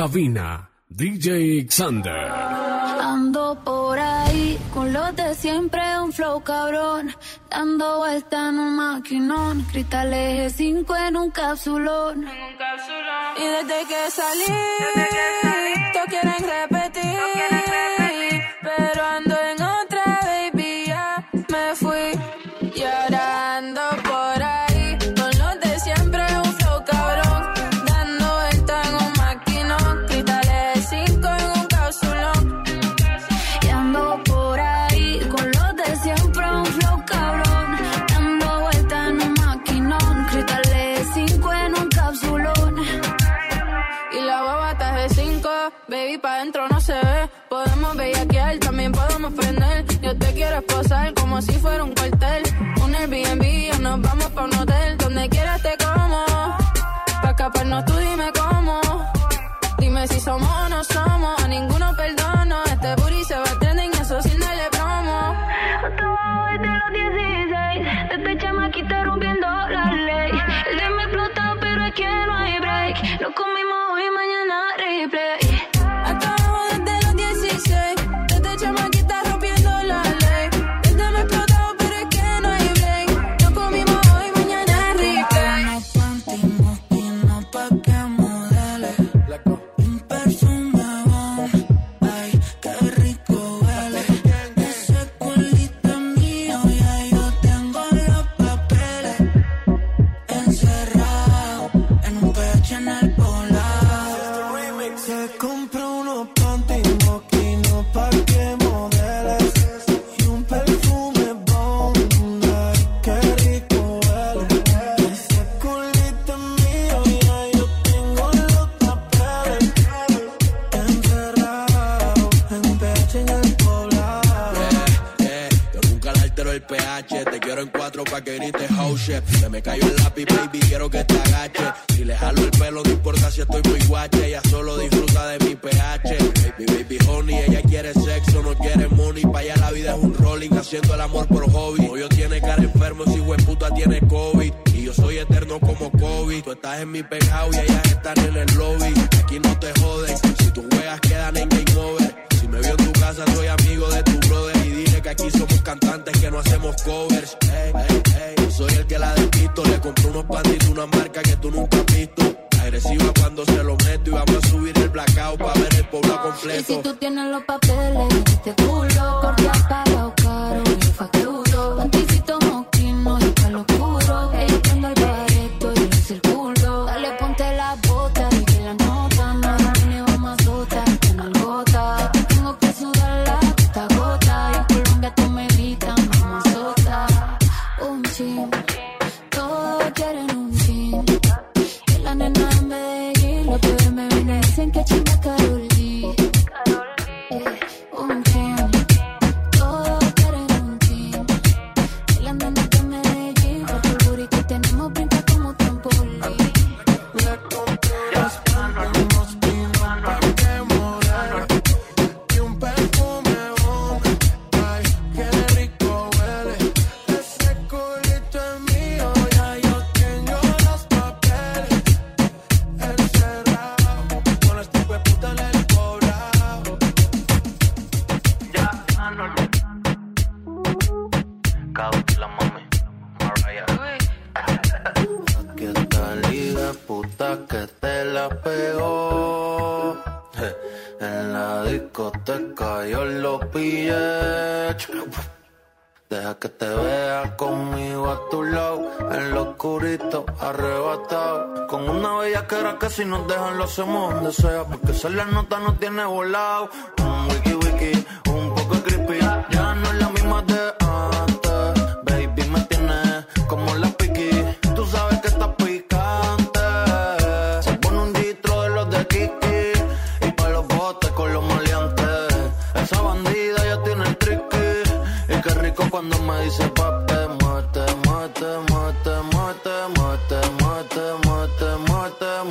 cabina, DJ Xander. Ando por ahí con los de siempre, un flow cabrón. Dando vuelta en un maquinón, cristal eje 5 en un capsulón. Y desde que salí, todos quieren repetir. si fuera un cuartel. Un Airbnb o nos vamos pa' un hotel. Donde quieras te como. Pa' escaparnos tú dime cómo. Dime si somos o no hacemos donde sea, porque ser la nota no tiene volado. Un wiki wiki, un poco creepy, ya no es la misma de antes. Baby, me tienes como la piqui, tú sabes que estás picante. Se pone un distro de los de Kiki, y pa' los botes con los maleantes. Esa bandida ya tiene el tricky, y qué rico cuando me dice papi. Muerte, muerte, muerte, muerte, muerte, muerte, muerte, muerte.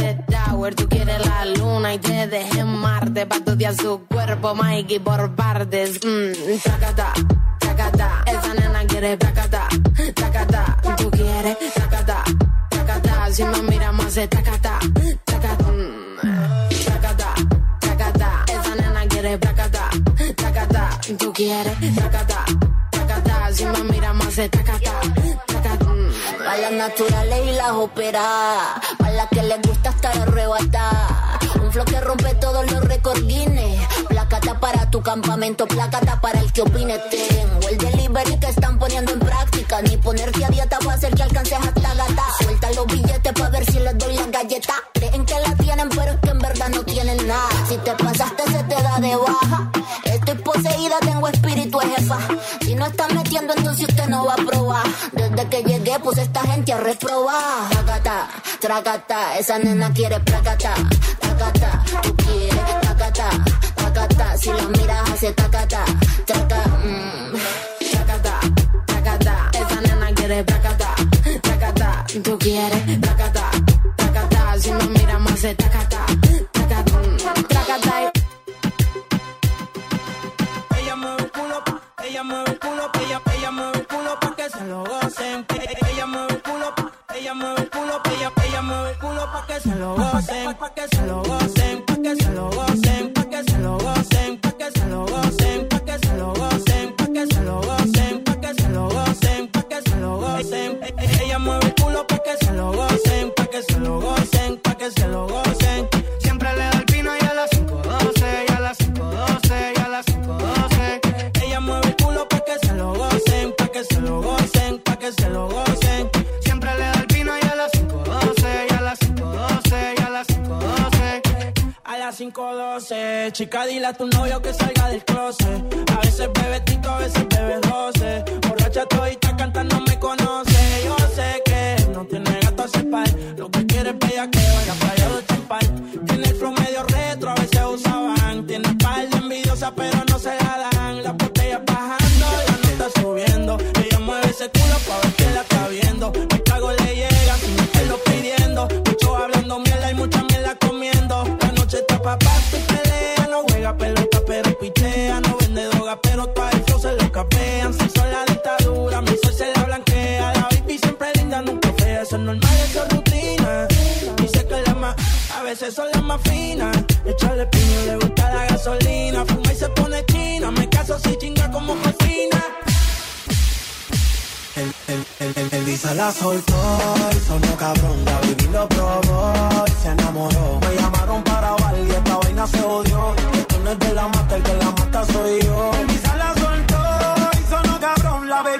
After hour. Tú quieres la luna y te dejé en Marte. Pa' estudiar su cuerpo, Mikey, por partes. Mmm, tracata, tracata. Esa nena quiere tracata, tracata. Tú quieres tracata, tracata. Si me mira más tracata, tracata. Mm, tracata, tracata. Esa nena quiere tracata, tracata. Tú quieres tracata, tracata. Si me mira más tracata, tracata. Mm. Pa' las naturales y las operadas. Pa' las que les gusta estar arrebatada. Un flow que rompe todos los recordines. Placata para tu campamento, placata para el que opine. Tengo el delivery que están poniendo en práctica. Ni ponerte a dieta va a hacer que alcances hasta gata. Suelta los billetes pa' ver si les doy la galleta. Creen que la tienen, pero es que en verdad no tienen nada. Si te pasaste, se te da de baja. Estoy poseída, tengo espíritu jefa. Si no estás metiendo, entonces usted no va a probar. Desde que llegué, pues esta gente a reprobar. Tracata, tracata, esa nena quiere placata. Tracata, tú quieres tracata, tracata. Si la miras, hace tacata, traca, mm. Tracata, tracata. Esa nena quiere tracata, tracata. Tú quieres se lo gocen, pa'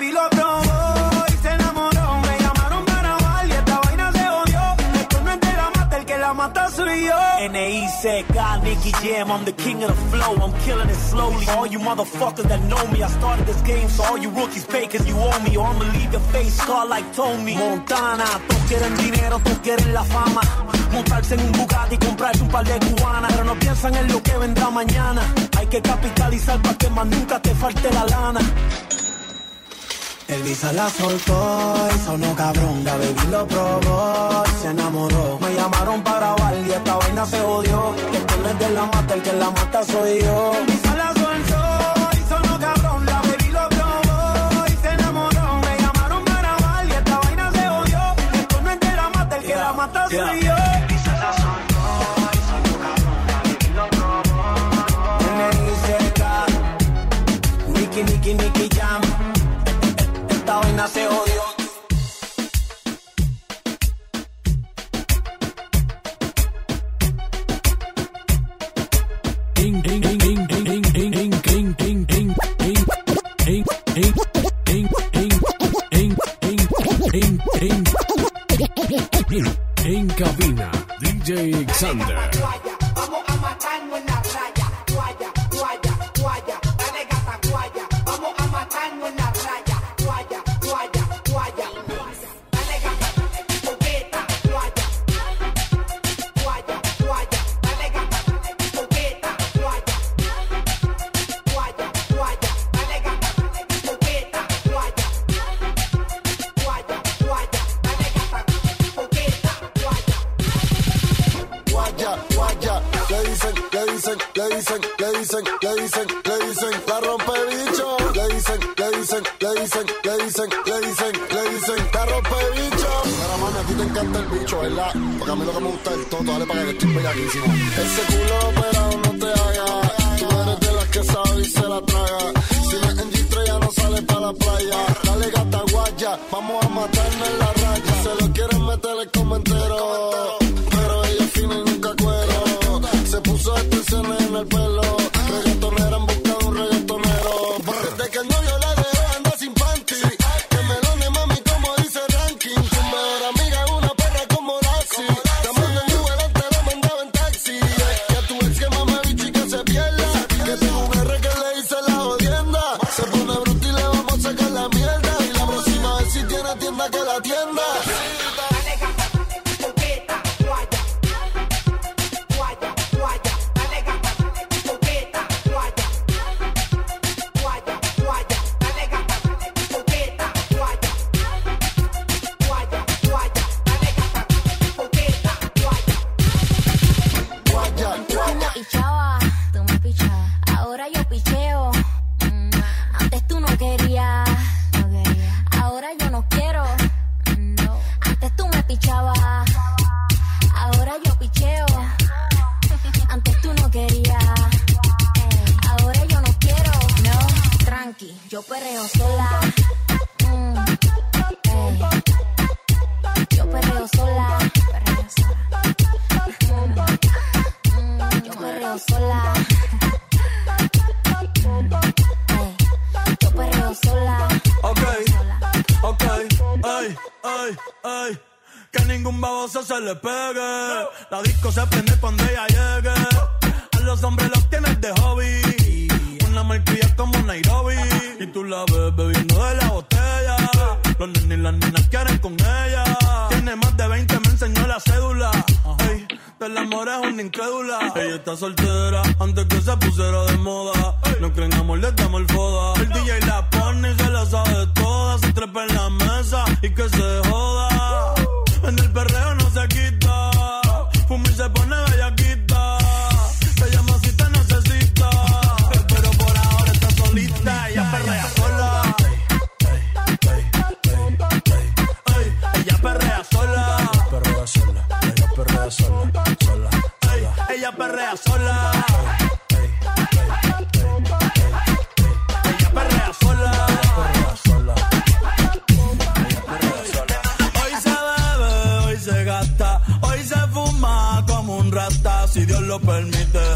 baby lo probó y se enamoró. Me llamaron para bar y esta vaina se odió. Esto no es de la mata, el que la mata soy yo. N.I.C.K. Nicky Jam, I'm the king of the flow, I'm killing it slowly. All you motherfuckers that know me, I started this game, so all you rookies pay cause you owe me, or I'ma leave your face scarred like Tommy. Montana, todos quieren dinero, todos quieren la fama. Montarse en un Bugatti y comprarse un par de cubanas, pero no piensan en lo que vendrá mañana. Hay que capitalizar para que más nunca te falte la lana. El visa la soltó y sonó cabrón. La baby lo probó y se enamoró. Me llamaron para bar y esta vaina se odió. Esto no es de la mata, el que la mata soy yo. El visa la soltó y sonó cabrón. La baby lo probó y se enamoró. Me llamaron para bar y esta vaina se odió. Esto no es de la mata, el que la mata soy yo. DJ Xander. dicen, le dicen, le dicen, la rompe bicho. Le dicen, le dicen, le dicen, le dicen, le dicen, le dicen, la rompe bicho. Pero mami, a ti te encanta el bicho, ¿verdad? Porque a mí lo que me gusta es todo, dale para que estoy pegadísimo. Ese culo operado no te haga. Tú eres de las que sabe y se la traga. Si no es en G3 ya no sale para la playa. Dale gata guaya, vamos a matarnos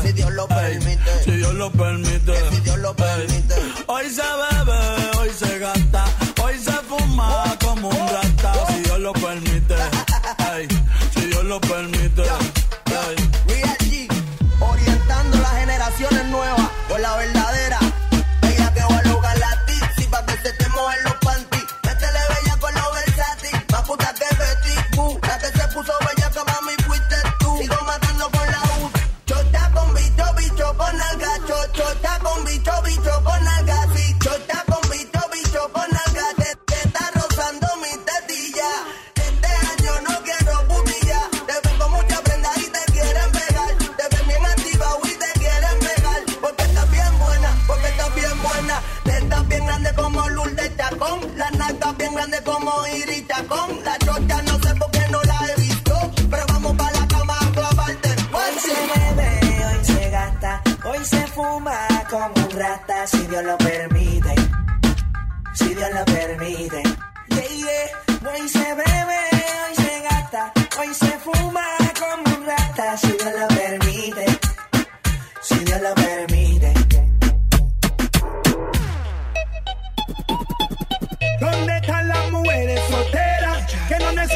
Si Dios lo permite. si Dios lo permite. si Dios lo permite. Hoy se bebe.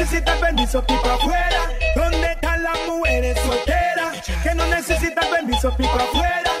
necesitas permiso, pipa afuera. ¿Dónde están las mujeres solteras? Que no necesitas permiso, pipa afuera.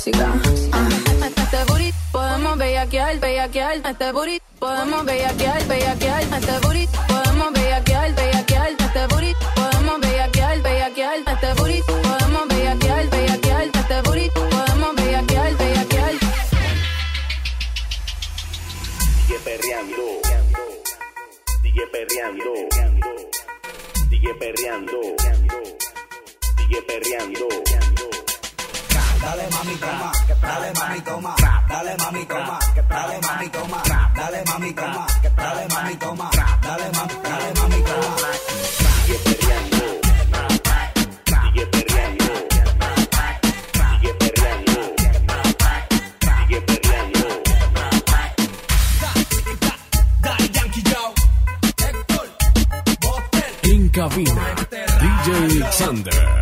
Tóxica. Ah, Este booty podemos bellaquear, bellaquear. Este booty podemos bellaquear, bellaquear. Este booty podemos bellaquear, bellaquear. Este booty podemos bellaquear, bellaquear. Este booty podemos bellaquear, bellaquear. Este booty podemos bellaquear, bellaquear. Sigue perreando. Sigue perreando. Sigue perreando. Sigue perreando. Dale mami toma, dale mami toma, dale mami toma, dale mami toma, dale mami toma, dale mami toma, dale mami, dale mami toma. Sigue perreando. Sigue perreando. Sigue perreando. Sigue perreando. En cabina, DJ Sander.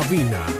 Cabina,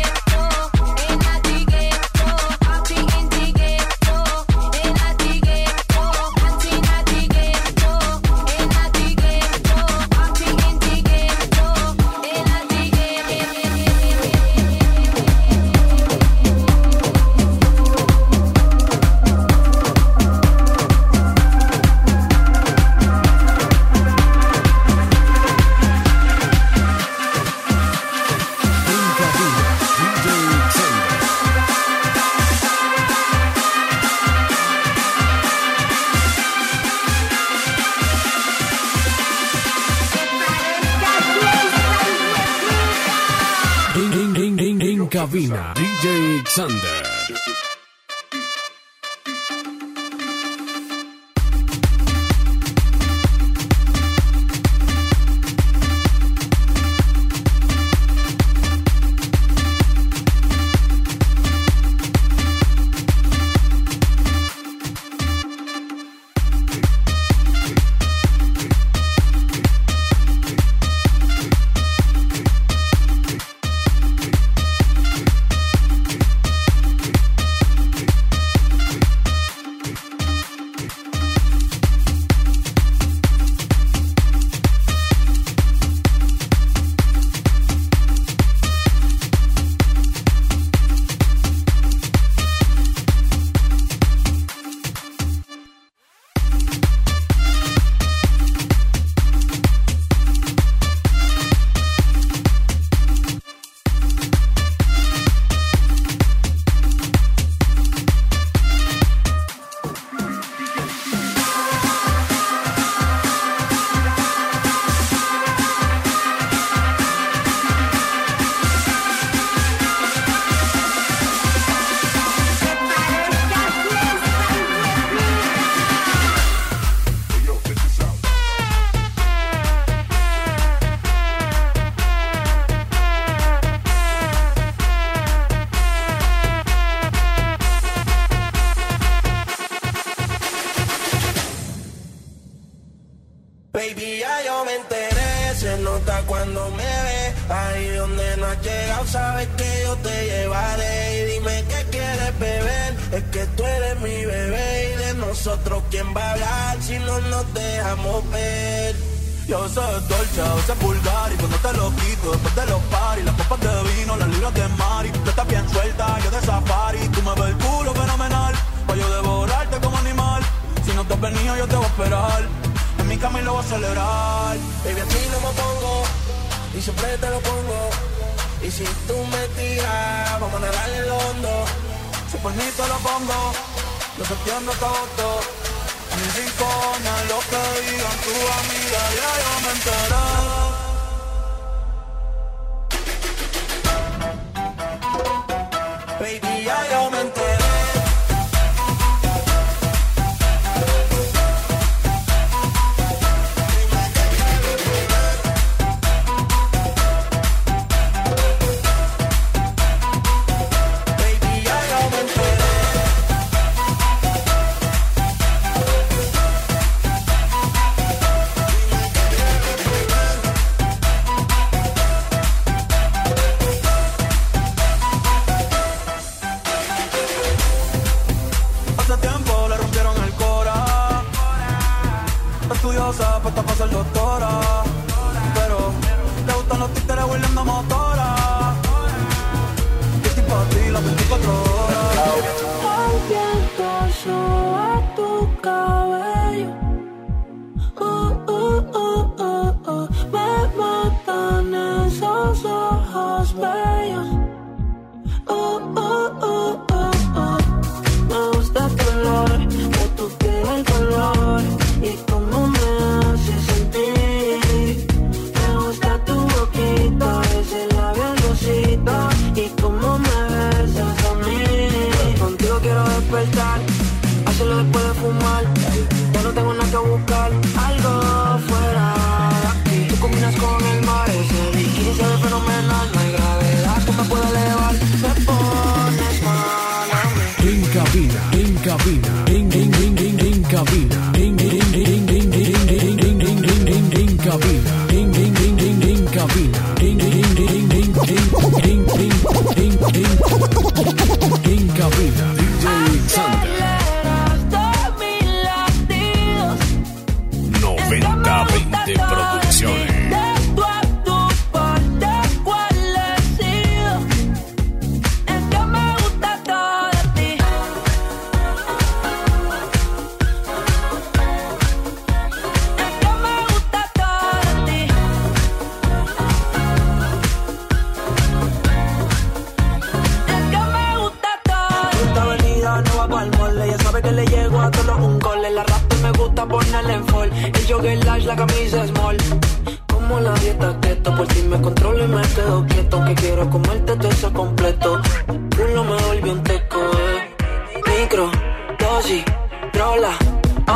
cabina, DJ Xander. también lo voy a celebrar. Baby, a ti no me pongo y siempre te lo pongo. Y si tú me tiras, vamos a nadar el hondo. Si por mí te lo pongo, lo entiendo todo. Mi rincona, lo que digan tu amiga, ya yo me enteré.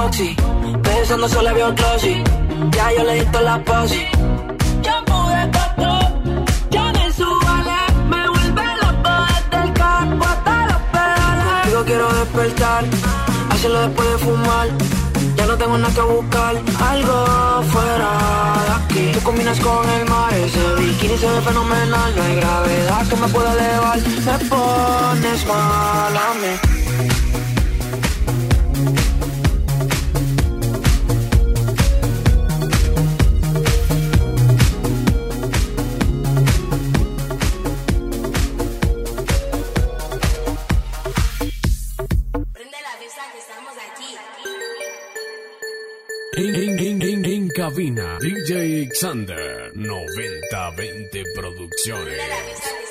Oxy. Pensando solo había otro sí. Ya yo le di la posi. Shampoo de coco, Johnny Subale. Me vuelve loco desde el carro hasta los pedales. Digo quiero despertar, hacerlo después de fumar. Ya no tengo nada que buscar, algo fuera de aquí. Tú combinas con el mar, ese bikini se ve fenomenal. No hay gravedad que me pueda elevar, me pones mal a mí. DJ Xander, 9020 Producciones.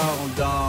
soldat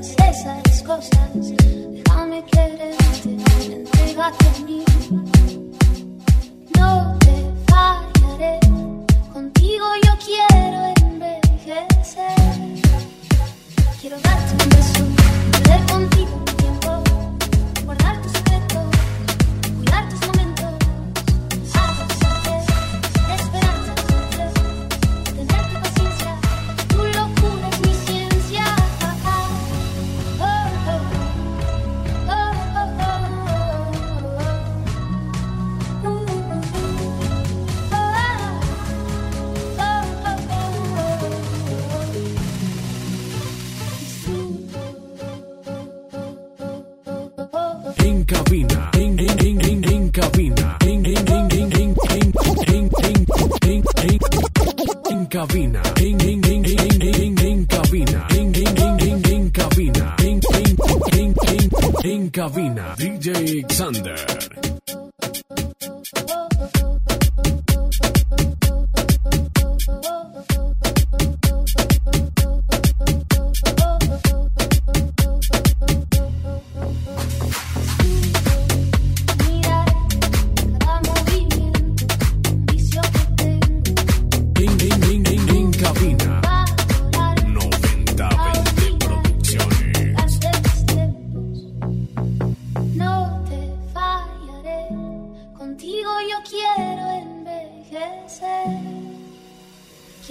esas cosas, déjame quererte, entregate a mí. No te fallaré, contigo yo quiero envejecer. Quiero darte un beso, perder contigo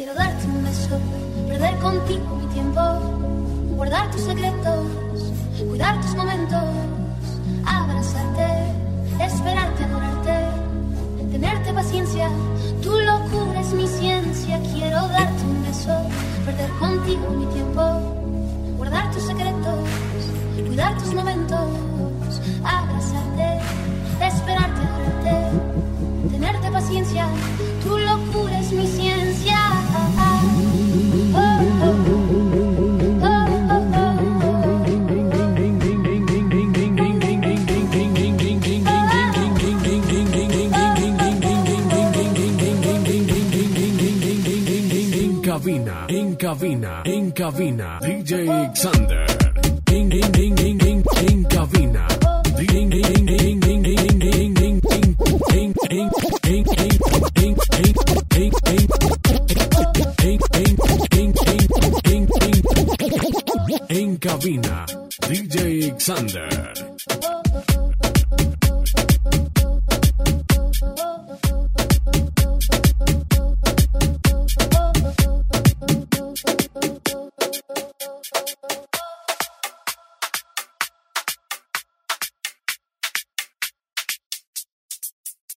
Quiero darte un beso, perder contigo mi tiempo, guardar tus secretos, cuidar tus momentos, abrazarte, esperarte, adorarte, tenerte paciencia. Tu locura es mi ciencia. Quiero darte un beso, perder contigo mi tiempo, guardar tus secretos, cuidar tus momentos, abrazarte, esperarte, adorarte, tenerte paciencia. Tu locura es mi ciencia. cabina, In cabina, In cabina, DJ Alexander. Ding, ding, ding,